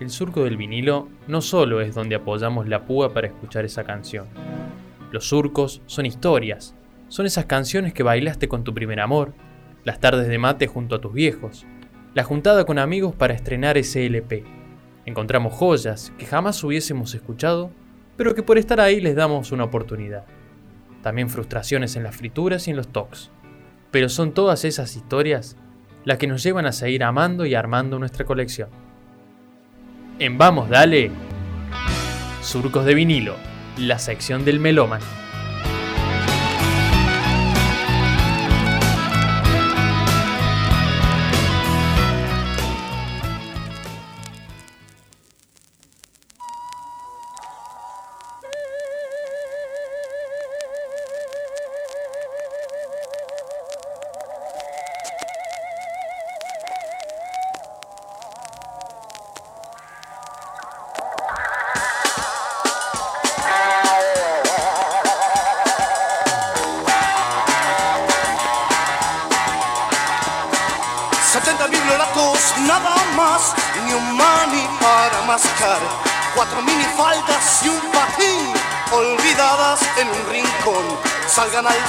el surco del vinilo no solo es donde apoyamos la púa para escuchar esa canción. Los surcos son historias, son esas canciones que bailaste con tu primer amor, las tardes de mate junto a tus viejos, la juntada con amigos para estrenar ese LP. Encontramos joyas que jamás hubiésemos escuchado, pero que por estar ahí les damos una oportunidad. También frustraciones en las frituras y en los tocs. Pero son todas esas historias las que nos llevan a seguir amando y armando nuestra colección. En Vamos, dale. Surcos de vinilo, la sección del melómano.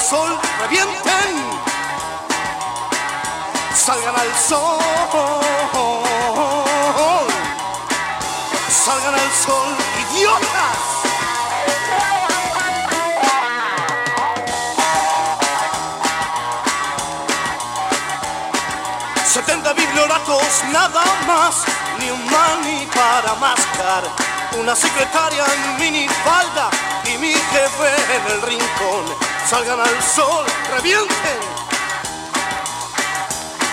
Sol, revienten, salgan al sol, salgan al sol, idiotas. 70 biblioratos nada más, ni un mani para mascar. Una secretaria en minifalda y mi jefe en el rincón. Salgan al sol, revienten.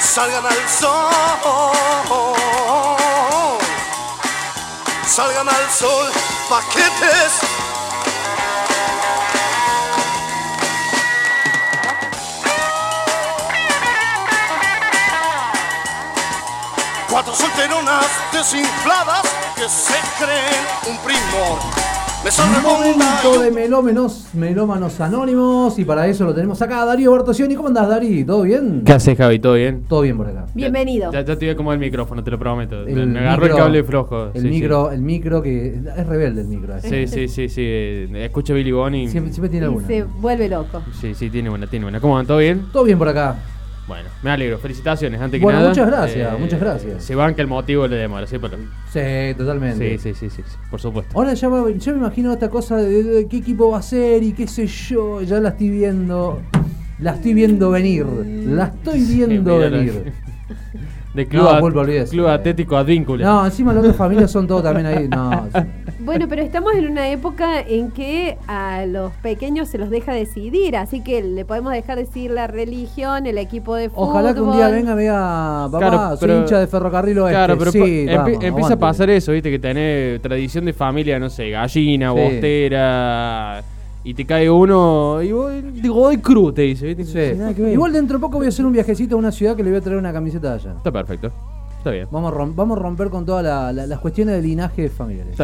Salgan al sol. Salgan al sol, paquetes Cuatro solteronas desinfladas que se creen un primor. Me Momento de melómenos, melómanos anónimos y para eso lo tenemos acá Darío Bartosioni. ¿Cómo andás, Darí? ¿Todo bien? ¿Qué haces, Javi? ¿Todo bien? Todo bien por acá. Bienvenido. Ya, ya te voy a acomodar el micrófono, te lo prometo. El me agarró el cable flojo. El sí, micro, el micro que es rebelde el micro. Sí, sí, sí, sí. sí, Escucho Billy Bonnie. Siempre, siempre tiene Y alguna. se vuelve loco. Sí, sí, tiene buena, tiene buena. ¿Cómo van? ¿Todo bien? Todo bien por acá. Bueno, me alegro. Felicitaciones, antes que Bueno, nada. Eh, muchas gracias, muchas gracias. Se banca el motivo de la demora, ¿sí? Pero, Sí, totalmente. sí, sí, sí, sí, sí, por supuesto. Ahora ya me, imagino esta cosa de, de qué equipo va a ser y qué sé yo. Ya la estoy viendo. La estoy viendo venir. La estoy viendo venir. De Club, No, olvídese. Club Atlético Advíncula. No, encima las otras familias son todos también ahí. No, Bueno, pero estamos en una época en que a los pequeños se los deja decidir, así que le podemos dejar decidir la religión, el equipo de fútbol. Ojalá que un día venga y me diga, papá, Claro, soy hincha de ferrocarril oeste. Claro, pero sí, vamos, empieza a pasar eso, viste, que tenés tradición de familia, no sé, gallina, Sí. bostera, y te cae uno, y vos, digo, voy cru, te dice, viste. Sí. Sin nada que ver. Igual dentro de poco voy a hacer un viajecito a una ciudad que le voy a traer una camiseta de allá. Está perfecto, está bien. Vamos a, rom- vamos a romper con todas la- la- las cuestiones de linaje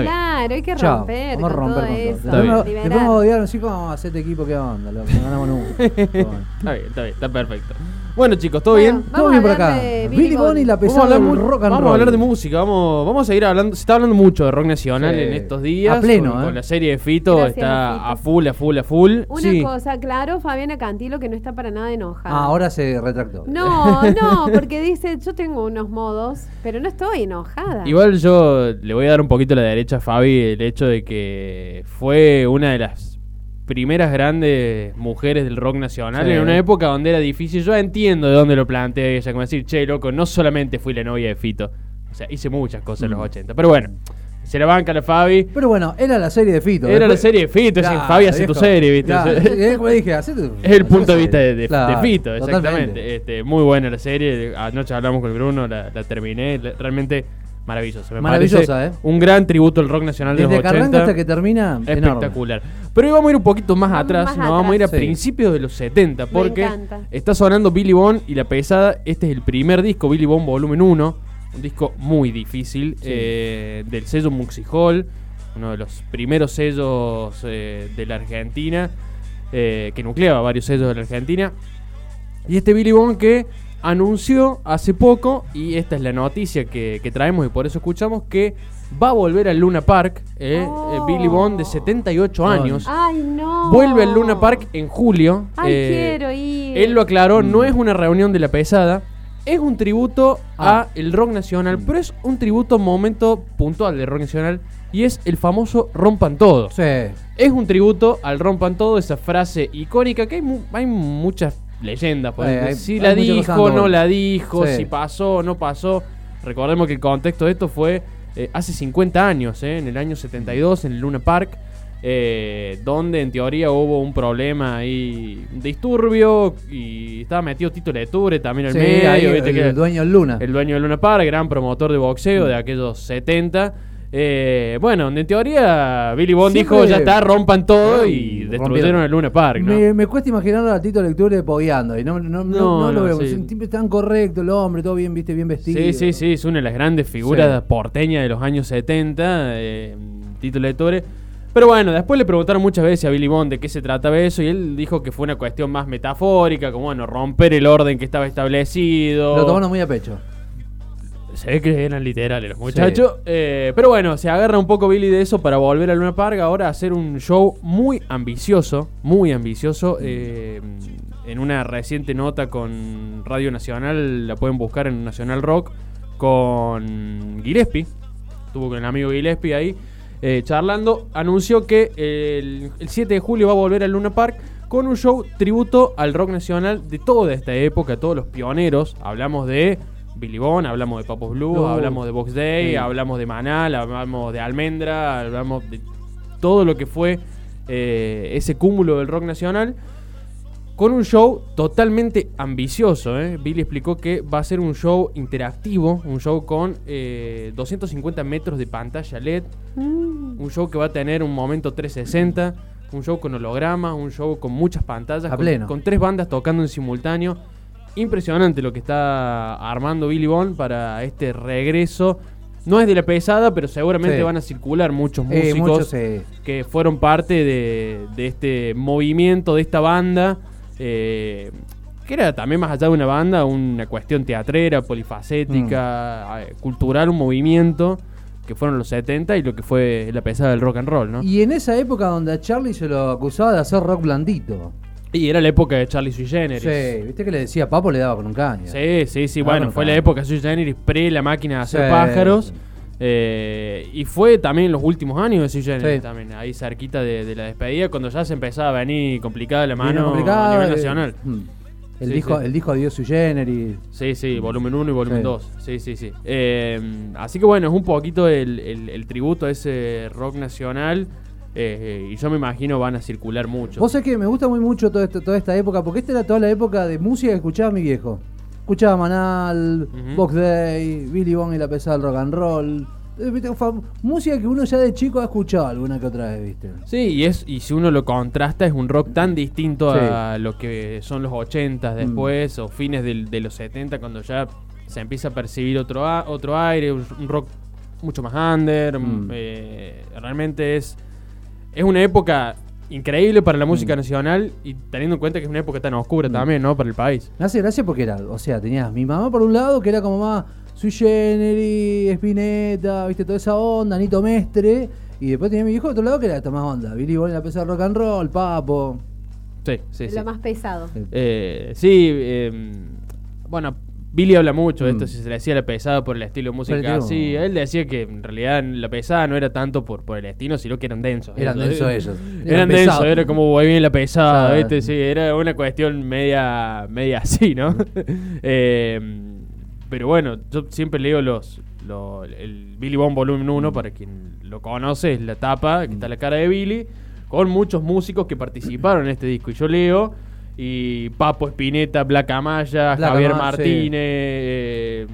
bien. Claro, hay que Chao, romper vamos a con romper todo con todo. Está Después bien. después me odiaron así como vamos a hacer este equipo, ¿qué onda? Lo- No ganamos nunca. Está bien, está bien, está perfecto. Bueno, chicos, ¿todo Bueno, bien? Vamos Todo a bien por acá. Billy Bonnie, Bonnie. la Vamos a, pesada hablar, del rock and vamos a hablar de música, vamos, vamos a seguir hablando, se está hablando mucho de rock nacional Sí. en estos días. A pleno, con, ¿eh? con la serie de Fito, Gracias, está Fito. a full, a full, a full. Una Sí. cosa, claro, Fabiana Cantilo que no está para nada enojada. Ah, ahora se retractó. No, no, porque dice, yo tengo unos modos, pero no estoy enojada. Igual yo le voy a dar un poquito la derecha a Fabi el hecho de que fue una de las primeras grandes mujeres del rock nacional Sí. en una época donde era difícil. Yo entiendo de dónde lo plantea ella, como decir, che, loco, no solamente fui la novia de Fito. O sea, hice muchas cosas en los Mm. 80. Pero bueno, se la banca la Fabi. Pero bueno, era la serie de Fito. Era la serie de Fito, Claro, Fabi hace tu serie, ¿viste? Claro, Es- es como dije, hacé tu- Es el punto de vista de, de- Claro, de Fito, exactamente. Este, muy buena la serie. Anoche hablamos con el Bruno, la, la terminé. la- realmente maravillosa. Me Maravillosa, parece ¿eh? Un gran tributo al rock nacional de Desde los que 80. arranca hasta que termina, enorme. Espectacular. Pero hoy vamos a ir un poquito más atrás. más Nos vamos a ir a atrás. Sí. principios de los 70. Me Porque encanta. está sonando Billy Bond y La Pesada. Este es el primer disco, Billy Bond Volumen 1. Un disco muy difícil. Sí. eh, del sello Muxi Hall. Uno de los primeros sellos eh, de la Argentina. eh, que nucleaba varios sellos de la Argentina. Y este Billy Bond que anunció hace poco, y esta es la noticia que, que traemos y por eso escuchamos, que va a volver al Luna Park. eh, Oh. eh, Billy Bond, de 78 Ay. años. Ay, no. Vuelve al Luna Park en julio. Ay, eh, quiero ir. Él lo aclaró, no es una reunión de la pesada. Es un tributo Ah. a el rock nacional, pero es un tributo a un momento puntual del rock nacional y es el famoso Rompan Todo. Sí. Es un tributo al Rompan Todo, esa frase icónica que hay, mu- hay muchas leyendas. por Eh, ejemplo. hay- si hay la dijo, no la dijo, Sí. si pasó no pasó. Recordemos que el contexto de esto fue eh, hace 50 años, eh, en el año 72, en el Luna Park. eh, donde en teoría hubo un problema ahí, un disturbio, y estaba metido Tito Leture también en Sí, el medio, ahí el, que- dueño del Luna. el dueño de Luna Park, gran promotor de boxeo de aquellos 70. Eh, bueno, en teoría Billy Bond Siempre- dijo, ya está, rompan todo y Rompieron. destruyeron el Luna Park, ¿no? Me, me cuesta imaginar a Tito Lecture pogueando y no, no, no, No, lo veo. sí. Tipo tan correcto el hombre, todo bien, viste, bien vestido. Sí, sí, sí, es una de las grandes figuras Sí. porteñas de los años 70, eh, Tito Lettore. Pero bueno, después le preguntaron muchas veces a Billy Bond de qué se trataba eso y él dijo que fue una cuestión más metafórica, como bueno, romper el orden que estaba establecido. Lo tomaron muy a pecho. Se ve que eran literales los muchachos. Eh, pero bueno, se agarra un poco Billy de eso para volver a Luna Park ahora a hacer un show muy ambicioso, muy ambicioso. eh, en una reciente nota con Radio Nacional, la pueden buscar en Nacional Rock, con Gillespie. Estuvo con el amigo Gillespie ahí eh, charlando. Anunció que el, el 7 de julio va a volver al Luna Park con un show tributo al rock nacional de toda esta época, todos los pioneros. Hablamos de Billy Bond, hablamos de Papos Blue, hablamos de Box Day, Sí. hablamos de Manal, hablamos de Almendra, hablamos de todo lo que fue eh, ese cúmulo del rock nacional. Con un show totalmente ambicioso. ¿eh? Billy explicó que va a ser un show interactivo, un show con eh, 250 metros de pantalla LED, Mm. un show que va a tener un momento 360, un show con hologramas, un show con muchas pantallas, A con, pleno. con tres bandas tocando en simultáneo. Impresionante lo que está armando Billy Bond para este regreso. No es de la pesada, pero seguramente Sí. van a circular muchos Eh, músicos muchos, eh, que fueron parte de, de este movimiento, de esta banda, eh, que era también más allá de una banda, una cuestión teatrera, polifacética, eh, cultural, un movimiento que fueron los 70 y lo que fue la pesada del rock and roll, ¿no? Y en esa época donde a Charlie se lo acusaba de hacer rock blandito. Era la época de Charlie Sui Generis. Sí, viste que le decía Papo le daba con un caño. Sí, sí, sí, bueno, fue la época de Sui Generis pre la máquina de hacer Sí. pájaros. eh, y fue también los últimos años de Sui Generis Sí. también, ahí cerquita de, de la despedida, cuando ya se empezaba a venir complicada la mano a nivel nacional. mm. El, disco, el disco Dios sui generis. Sí, sí, volumen 1 y volumen Sí. 2. Sí, sí, sí. Eh, así que bueno, es un poquito el, el- el tributo a ese rock nacional. Eh, y yo me imagino van a circular mucho. Vos sabés que me gusta muy mucho todo esto- toda esta época, porque esta era toda la época de música que escuchaba mi viejo. Escuchaba Manal, Ujú. Box Day, Billy Bond y la pesada del rock and roll. Eh, Música que uno ya de chico ha escuchado alguna que otra vez, ¿viste? Sí, y es y si uno lo contrasta es un rock tan distinto Sí. a lo que son los 80 Mm. después o fines de los 70 cuando ya se empieza a percibir otro otro aire, un, un rock mucho más under. Mm. eh, realmente es es una época increíble para la música Mm. nacional y teniendo en cuenta que es una época tan oscura también, ¿no? Para el país. Me hace gracia porque era, o sea, tenías mi mamá por un lado, que era como más sui generis, Spinetta, viste, toda esa onda, Nito Mestre. Y después tenía mi viejo por otro lado que era esto más onda. Billy y la pesada rock and roll, Papo. Sí, sí, sí. Lo más pesado. Eh, sí, eh, bueno, Billy habla mucho de esto, Mm. si se le decía la pesada por el estilo de música así. Él decía que en realidad la pesada no era tanto por, por el estilo, sino que eran densos. Eran densos ellos. Eran, densos, era como voy bien la pesada. ¿viste? Sí, era una cuestión media, media así, ¿no? Eh, pero bueno, yo siempre leo los, lo- el Billy Bond Volumen 1, para quien lo conoce, es la tapa, que está la cara de Billy, con muchos músicos que participaron en este disco. Y yo leo, y Papo Espineta, Black Amaya, Black Javier Amaya, sí. Martínez, eh,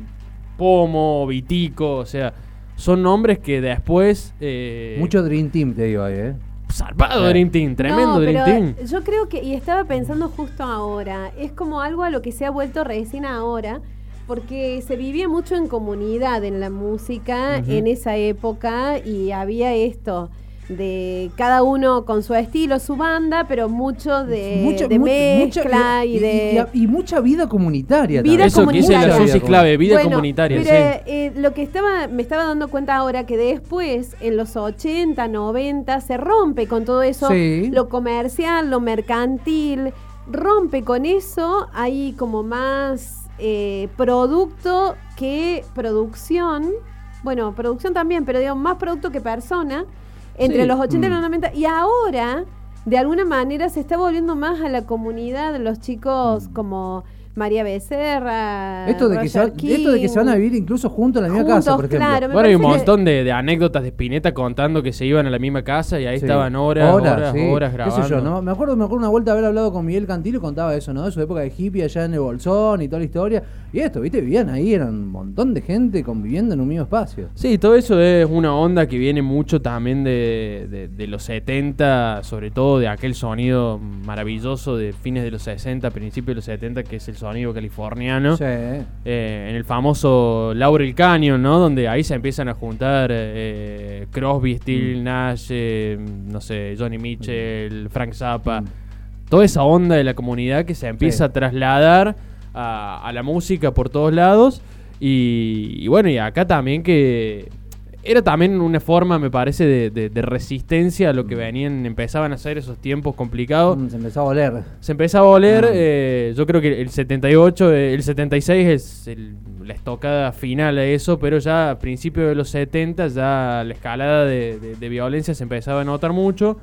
Pomo, Vitico, o sea, son nombres que después... eh, Mucho Dream Team, te digo ahí, ¿eh? Zarpado Sí. Dream Team, tremendo No, Dream pero Team. Yo creo que, y estaba pensando justo ahora, es como algo a lo que se ha vuelto recién ahora, porque se vivía mucho en comunidad en la música en esa época y había esto. De cada uno con su estilo, su banda, pero mucho de, mezcla mucha- y, de... y- y mucha vida comunitaria. Vida. Eso que dice la comunitaria. Clave, vida Bueno, comunitaria, pero, sí. eh, lo que estaba, me estaba dando cuenta ahora que después, en los 80, 90, se rompe con todo eso, Sí. lo comercial, lo mercantil, rompe con eso, hay como más eh, producto que producción, bueno, producción también, pero digamos más producto que persona, entre Sí. los 80 y los Mm. 90, y ahora... De alguna manera se está volviendo más a la comunidad, los chicos como María Becerra. Esto de, que se, esto de que se van a vivir incluso juntos en la misma casa, por ejemplo. claro, Bueno, hay un que- montón de, de anécdotas de Spinetta contando que se iban a la misma casa y ahí Sí. estaban horas, horas, sí. horas ¿Qué grabando. sé yo, ¿no? Me acuerdo, me acuerdo una vuelta de haber hablado con Miguel Cantilo y contaba eso, ¿no? De su época de hippie allá en el Bolsón y toda la historia. Y esto, ¿viste? Vivían ahí, eran un montón de gente conviviendo en un mismo espacio. Sí, todo eso es una onda que viene mucho también de, de- de los 70, sobre todo de aquel sonido maravilloso de fines de los 60, principios de los 70, que es el sonido californiano. Sí. Eh, en el famoso Laurel Canyon, ¿no? Donde ahí se empiezan a juntar eh, Crosby, Steel, Mm. Nash, eh, no sé, Johnny Mitchell, Frank Zappa. Toda esa onda de la comunidad que se empieza Mm. Sí. a trasladar a, a la música por todos lados. Y, y bueno, y acá también que era también una forma, me parece, de, de- de resistencia a lo que venían, empezaban a ser esos tiempos complicados. Mm, Se empezó a oler. Se empezaba a oler, Ah. eh, yo creo que el 78, eh, el 76 es el- la estocada final a eso, pero ya a principios de los 70 ya la escalada de, de- de violencia se empezaba a notar mucho.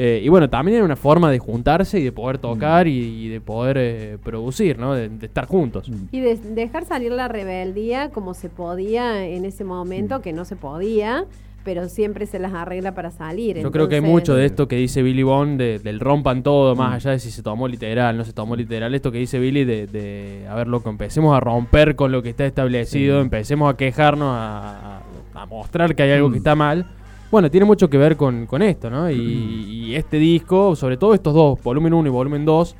Eh, y bueno, también era una forma de juntarse y de poder tocar y, y de poder eh, producir, ¿no? De, de estar juntos. Y de- dejar salir la rebeldía como se podía en ese Mm. momento, que no se podía, pero siempre se las arregla para salir. Yo creo que hay entonces- mucho de esto que dice Billy Bond, de- del rompan todo, Mm. más allá de si se tomó literal, no se tomó literal. Esto que dice Billy de, de a ver, loco, empecemos a romper con lo que está establecido, Sí. empecemos a quejarnos, a, a- a mostrar que hay algo Mm. que está mal. Bueno, tiene mucho que ver con, con esto, ¿no? Y, y este disco, sobre todo estos dos, volumen 1 y volumen 2,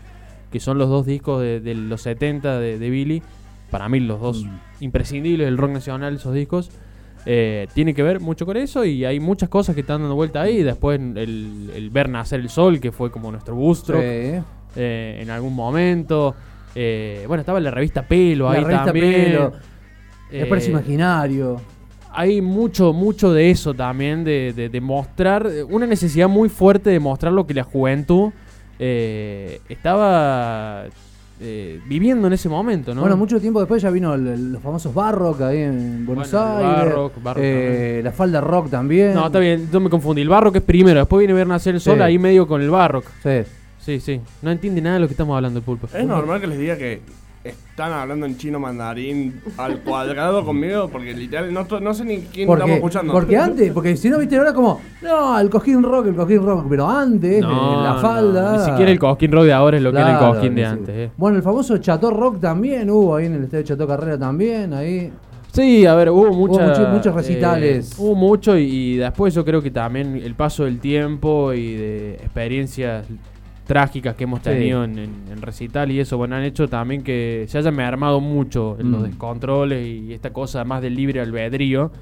que son los dos discos de, de los 70 de, de Billy, para mí los dos Mm. imprescindibles del rock nacional, esos discos. Eh, tiene que ver mucho con eso y hay muchas cosas que están dando vuelta ahí. Después el, el ver nacer el sol, que fue como nuestro booster Sí. en algún momento. Eh, bueno, estaba la revista Pelo La ahí revista también. Pelo. Eh, Después es imaginario. Hay mucho, mucho de eso también, de, de- de mostrar, una necesidad muy fuerte de mostrar lo que la juventud eh, estaba eh, viviendo en ese momento, ¿no? Bueno, mucho tiempo después ya vino el- el- los famosos Barrock ahí en Buenos Bueno, Aires. Barrock, Barrock eh, la falda rock también. No, está bien, yo me confundí. El barro que es primero, después viene ver nacer el sol, Sí. ahí medio con el barro. Sí. Sí, sí. No entiende nada de lo que estamos hablando el pulpo. Es normal que les diga que están hablando en chino mandarín al cuadrado conmigo porque literal no, no sé ni quién estamos escuchando. porque antes, porque si no viste ahora como, no, el cojín rock, el cojín rock, pero antes, No, eh, la no, falda. Ni siquiera el cosquín rock de ahora es lo que era el cosquín de sí. antes. eh. Bueno, el famoso Chateau Rock también hubo ahí en el estadio Chateau Carrera también, ahí. Sí, a ver, hubo, mucha, mucho- muchos recitales. eh, hubo mucho y, y después yo creo que también el paso del tiempo y de experiencias trágicas que hemos Sí. tenido en, en- en recital y eso, bueno, han hecho también que se hayan armado mucho en los Mm. descontroles y esta cosa más del libre albedrío.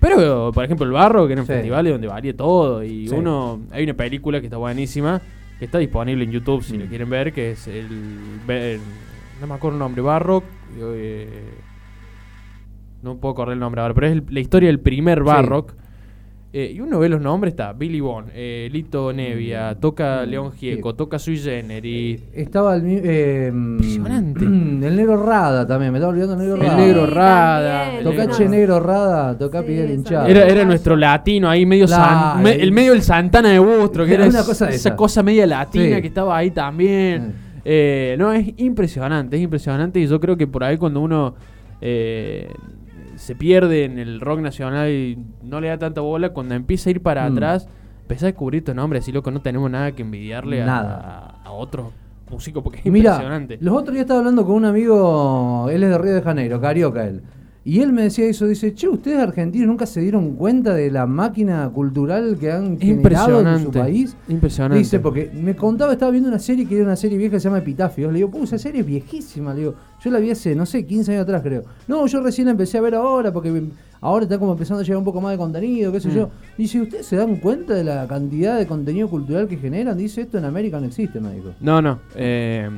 Pero, por ejemplo, el barro, que era un Sí. festival donde varía todo. Y Sí. uno. Hay una película que está buenísima, que está disponible en YouTube si Mm. lo quieren ver, que es el. ve- no me acuerdo el nombre, Barrock. eh, no puedo correr el nombre ahora, pero es el- la historia del primer Barrock. Eh, y uno ve los nombres, está Billy Bond, eh, Lito Nevia, toca Mm, León Gieco, sí. toca Sui Generis. Estaba el eh, Impresionante. El negro Rada también, me estaba olvidando el negro Sí, El Rada. negro Rada. el Toca negro- Che Negro Rada, toca Sí, Piguel eso hinchado. Era, era nuestro latino ahí, medio san- me- el medio del Santana de Bustro, que Era era una cosa esa esa. cosa media latina Sí. que estaba ahí también. Mm. Eh, no, es impresionante, es impresionante. Y yo creo que por ahí cuando uno eh, se pierde en el rock nacional y no le da tanta bola, cuando empieza a ir para Mm. atrás, empieza a descubrir estos nombres. Así loco, no tenemos nada que envidiarle a, Nada. a, otros músicos porque es Mira, impresionante. los otros días estaba hablando con un amigo, él es de Río de Janeiro, carioca él. Y él me decía eso, dice, che, ustedes argentinos nunca se dieron cuenta de la máquina cultural que han generado en su país. Impresionante. Dice, porque me contaba, estaba viendo una serie que era una serie vieja que se llama Epitafios. Le digo, pues esa serie es viejísima. Le digo, yo la vi hace, no sé, 15 años atrás creo. No, yo recién la empecé a ver ahora porque ahora está como empezando a llegar un poco más de contenido, qué sé Mm. yo. Dice, ¿ustedes se dan cuenta de la cantidad de contenido cultural que generan? Dice, esto en América no existe, me dijo. No, no. eh,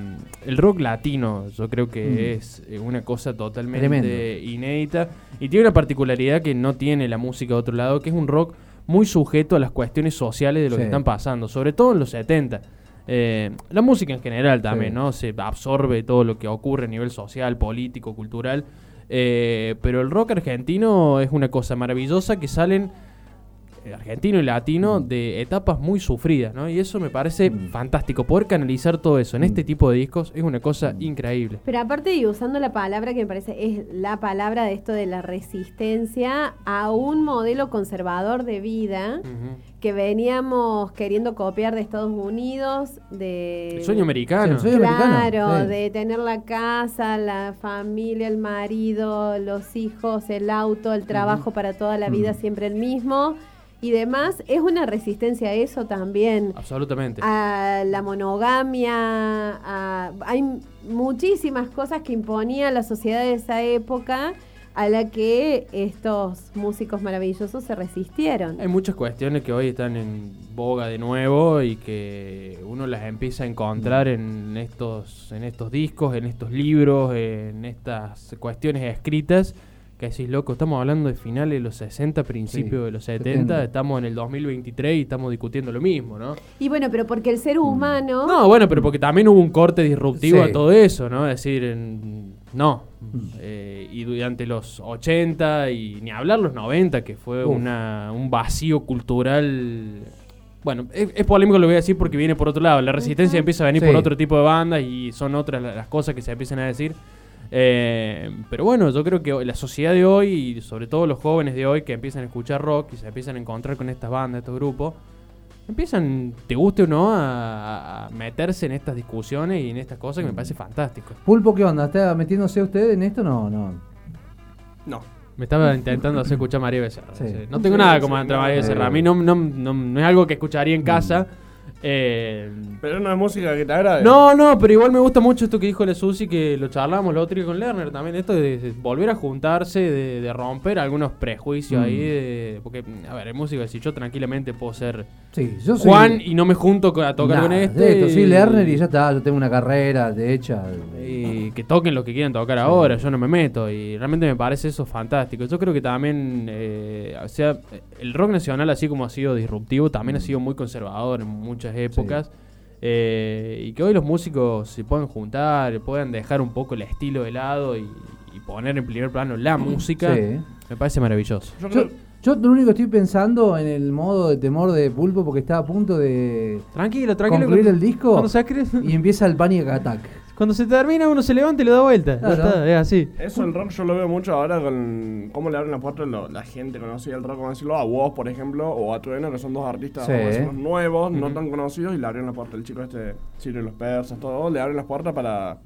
el rock latino yo creo que Mm. es eh, una cosa totalmente Tremendo. inédita y tiene una particularidad que no tiene la música de otro lado, que es un rock muy sujeto a las cuestiones sociales de lo que están pasando, sobre todo en los 70. Eh, la música en general también, Sí. ¿no? Se absorbe todo lo que ocurre a nivel social, político, cultural. eh, pero el rock argentino es una cosa maravillosa que salen argentino y latino de etapas muy sufridas, ¿no? Y eso me parece fantástico. Poder canalizar todo eso en este tipo de discos es una cosa increíble. Pero aparte y usando la palabra que me parece es la palabra de esto de la resistencia a un modelo conservador de vida que veníamos queriendo copiar de Estados Unidos, de El sueño americano. Sí, el sueño americano, Claro, sí. de tener la casa, la familia, el marido, los hijos, el auto, el trabajo para toda la vida, siempre el mismo y demás. Es una resistencia a eso también. Absolutamente. A la monogamia, a- hay muchísimas cosas que imponía la sociedad de esa época a la que estos músicos maravillosos se resistieron. Hay muchas cuestiones que hoy están en boga de nuevo y que uno las empieza a encontrar en estos, en estos discos, en estos libros, en estas cuestiones escritas. Que decís, loco, estamos hablando de finales de los 60, principios Sí, de los 70, 70. estamos en el 2023 y estamos discutiendo lo mismo, ¿no? Y bueno, pero porque el ser humano... No, bueno, pero porque también hubo un corte disruptivo Sí. a todo eso, ¿no? Es decir, en- no. Eh, y durante los 80 y ni hablar los 90, que fue Uf. una, un vacío cultural. Bueno, es, es polémico lo voy a decir porque viene por otro lado. La resistencia empieza a venir Sí. por otro tipo de bandas y son otras la- las cosas que se empiezan a decir. Eh, pero bueno, yo creo que la sociedad de hoy y sobre todo los jóvenes de hoy que empiezan a escuchar rock y se empiezan a encontrar con estas bandas, estos grupos, empiezan, te guste o no, a, a meterse en estas discusiones y en estas cosas que me parece fantástico. Pulpo, ¿qué onda? ¿Está metiéndose usted en esto? No, no. No. Me estaba intentando hacer escuchar a María Becerra. Sí. sí. No tengo Sí, nada sí, como entre no, María. Becerra. A mí no, no, no- no es algo que escucharía en casa. Eh, Pero no es música que te agrade. no, no, pero igual me gusta mucho esto que dijo la Susi, que lo charlamos lo otro día con Lerner también, esto de, de volver a juntarse, de, de romper algunos prejuicios Mm. ahí, de- porque, a ver, en música, si yo tranquilamente puedo ser Sí, yo soy. Juan y no me junto a tocar Nah, con este. esto, soy Lerner y ya está, yo tengo una carrera de hecha. y que toquen lo que quieran tocar ahora, yo no me meto y realmente me parece eso fantástico. Yo creo que también, eh, o sea, el rock nacional así como ha sido disruptivo, también Mm. ha sido muy conservador en muchas épocas. eh, y que hoy los músicos se puedan juntar, puedan dejar un poco el estilo de lado y, y poner en primer plano la música, Sí. me parece maravilloso. Yo Yo, creo- yo lo único que estoy pensando en el modo de temor de Pulpo porque está a punto de Tranquilo, tranquilo. concluir el disco Cuando se, acre- y empieza el Panic Attack. Cuando se termina uno se levanta y le da vuelta. Ya Claro. está, es así. Eso el rock yo lo veo mucho ahora con cómo le abren la puerta a lo- la gente conocida del rock, como decirlo, a vos, por ejemplo, o a Trueno, que son dos artistas Sí. nuevos, no tan conocidos, y le abren la puerta el chico este, Ciro y los persas, todo, le abren las puertas para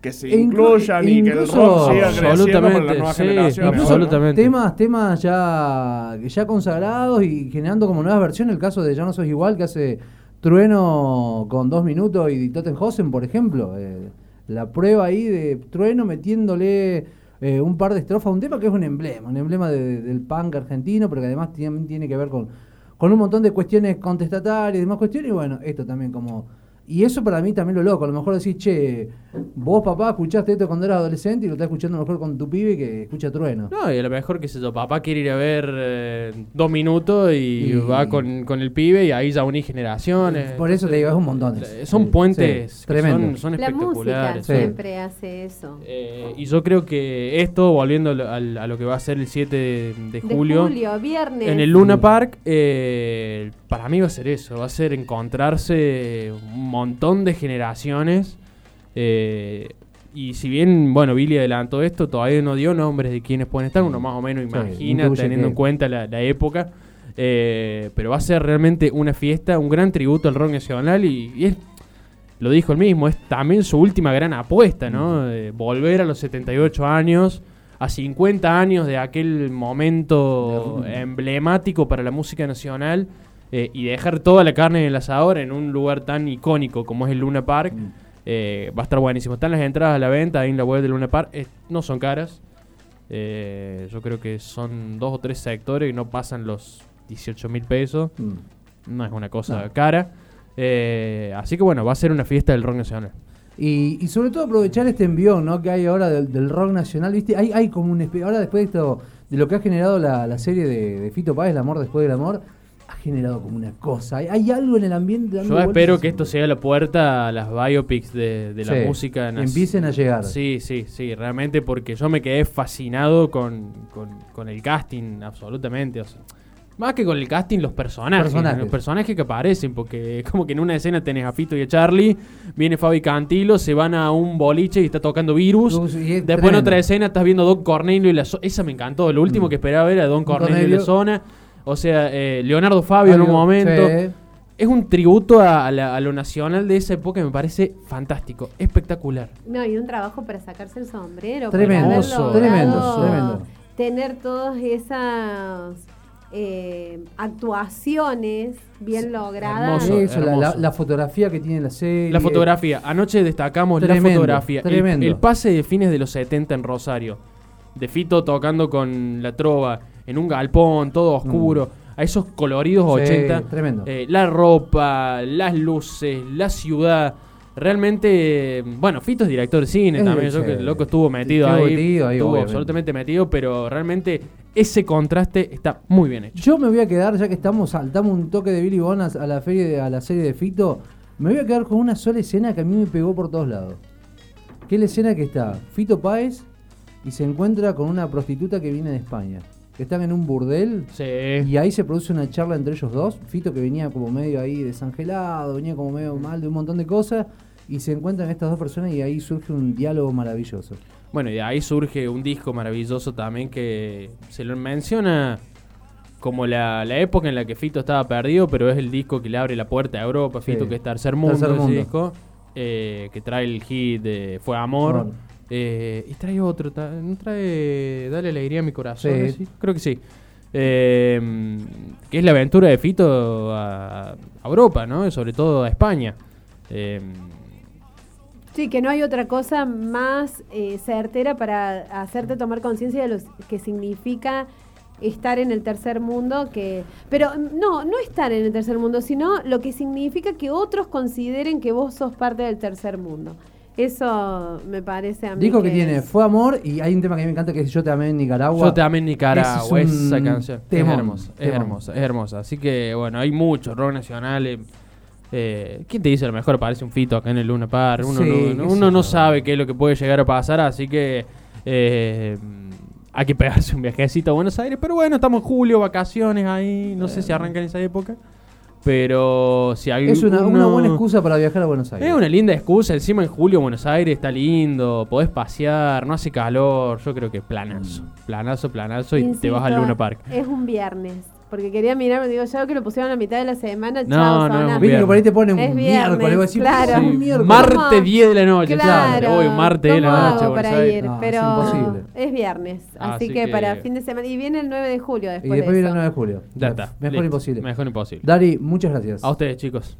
que se E inclu- incluyan y que el rock siga creciendo Absolutamente, las nuevas sí, generaciones. Incluso absolutamente. Temas, temas ya, ya consagrados y generando como nuevas versiones. El caso de Ya no sos igual que hace Trueno con dos minutos y Tottenhausen, por ejemplo. Eh, la prueba ahí de Trueno metiéndole eh, un par de estrofas a un tema que es un emblema, un emblema de- del punk argentino, pero que además tiene, tiene que ver con, con un montón de cuestiones contestatarias y demás cuestiones. Y bueno, esto también como... Y eso para mí también lo loco. A lo mejor decís, che, vos papá escuchaste esto cuando eras adolescente y lo estás escuchando a lo mejor con tu pibe que escucha trueno. No, y a lo mejor, qué sé yo, papá quiere ir a ver eh, dos minutos y, Y- va con, con el pibe y ahí ya unís generaciones. Por eso te digo, es un montón. Eh, Son Sí, puentes sí, tremendo. son, son La música espectaculares. Sí. siempre hace eso. Eh, y yo creo que esto, volviendo a lo que va a ser el 7 de, de De julio, julio, viernes. en el Luna Park, eh, para mí va a ser eso, va a ser encontrarse un montón de generaciones. eh, y si bien, bueno, Billy adelantó esto, todavía no dio nombres de quiénes pueden estar, uno más o menos imagina, teniendo que- en cuenta la, la época. eh, pero va a ser realmente una fiesta, un gran tributo al rock nacional y, y es, lo dijo él mismo, es también su última gran apuesta, ¿no? Eh, volver a los 78 años, a 50 años de aquel momento emblemático para la música nacional eh, y dejar toda la carne en el asador en un lugar tan icónico como es el Luna Park. Eh, va a estar buenísimo. Están las entradas a la venta ahí en la web del Luna Park. Eh, no son caras. Eh, yo creo que son dos o tres sectores y no pasan los 18 mil pesos. Mm. No es una cosa No. cara. Así que bueno, va a ser una fiesta del rock nacional. Y, y sobre todo aprovechar este envión ¿no? que hay ahora del, del rock nacional, ¿viste? Hay, hay como un... Ahora después de esto, de lo que ha generado la, la serie de, de Fito Páez, El amor después del amor, generado como una cosa. Hay, algo en el ambiente Yo espero que esto sea la puerta a las biopics de, de la música. nas- Empiecen a llegar. Sí, sí, sí, realmente porque yo me quedé fascinado con, con- con el casting, absolutamente. o sea, más que con el casting, los personajes, Personajes. Los personajes que aparecen, porque como que en una escena tenés a Fito y a Charlie, viene Fabi Cantilo, se van a un boliche y está tocando Virus. Virus, y es Después en otra escena estás viendo a Don Cornelio y la zo- Esa me encantó. Lo último Mm. que esperaba ver a Don Cornelio, y Cornelio. la zona. O sea, eh, Leonardo Fabio en un momento. sí. Es un tributo a, a la- a lo nacional de esa época, me parece fantástico, espectacular. No, y un trabajo para sacarse el sombrero. Tremendo, tremendo, tremendo. Tener todas esas eh, actuaciones bien logradas. hermoso. Eso, la, la- hermoso. la fotografía que tiene la serie. La fotografía. Anoche destacamos la Tremendo, fotografía. El- tremendo. El, pase de fines de los 70 en Rosario. De Fito tocando con la trova en un galpón, todo oscuro. A esos coloridos Mm. Sí, 80. tremendo. Eh, la ropa, las luces, la ciudad. Realmente, bueno, Fito es director de cine Es también. Yo que el loco estuvo metido Estuvo ahí. metido ahí, estuvo obviamente. absolutamente metido, pero realmente ese contraste está muy bien hecho. Yo me voy a quedar, ya que estamos, saltamos un toque de Billy Bonas a la feria de- a la serie de Fito, me voy a quedar con una sola escena que a mí me pegó por todos lados. Que es la escena que está Fito Páez y se encuentra con una prostituta que viene de España. Que están en un burdel Sí. y ahí se produce una charla entre ellos dos. Fito que venía como medio ahí desangelado, venía como medio mal de un montón de cosas. Y se encuentran estas dos personas y ahí surge un diálogo maravilloso. Bueno, y de ahí surge un disco maravilloso también que se lo menciona como la, la época en la que Fito estaba perdido, pero es el disco que le abre la puerta a Europa. Sí. Fito, que es Tercer Mundo, Tercer ese disco, eh, que trae el hit de Fue Amor. Amor. Eh, y trae otro, ¿no trae Dale Alegría a mi corazón? Sí. ¿sí? Creo que sí. Eh, que es la aventura de Fito a, a Europa, ¿no? Y sobre todo a España. Eh, Sí, que no hay otra cosa más eh, certera para hacerte tomar conciencia de lo que significa estar en el tercer mundo que pero mm, no no estar en el tercer mundo sino lo que significa que otros consideren que vos sos parte del tercer mundo eso me parece a mí Dijo que tiene es- Fue Amor y hay un tema que a mí me encanta que es Yo te amé en Nicaragua. Yo te amé en Nicaragua, es un esa canción. temón, es hermosa, es hermosa, es hermosa. Así que, bueno, hay mucho rock nacional. eh, eh, ¿Quién te dice a lo mejor aparece un fito acá en el Luna Park? Uno, Sí, no, uno no sabe qué es lo que puede llegar a pasar, así que eh, hay que pegarse un viajecito a Buenos Aires. Pero bueno, estamos en julio, vacaciones ahí. No sé si arrancan en esa época. Pero si hay Es una, una buena excusa para viajar a Buenos Aires. es una linda excusa, encima en julio Buenos Aires está lindo, podés pasear, no hace calor, yo creo que planazo, planazo, planazo y te vas al Luna Park. es un viernes porque quería mirar digo ya que lo pusieron a la mitad de la semana No, chao, no, es Viste que por ahí te ponen Es un viernes, miércoles. claro. "¿Cómo Sí, un miércoles?". Martes ¿Cómo? 10 de la noche, Claro, Hoy martes de la ¿cómo noche, para ir? No, es pero imposible. es viernes, así, Así que, que- para fin de semana y viene el 9 de julio Y después después de viene el 9 de julio. Ya está. Mejor listo. imposible. Mejor imposible. Dari, muchas gracias. A ustedes, chicos.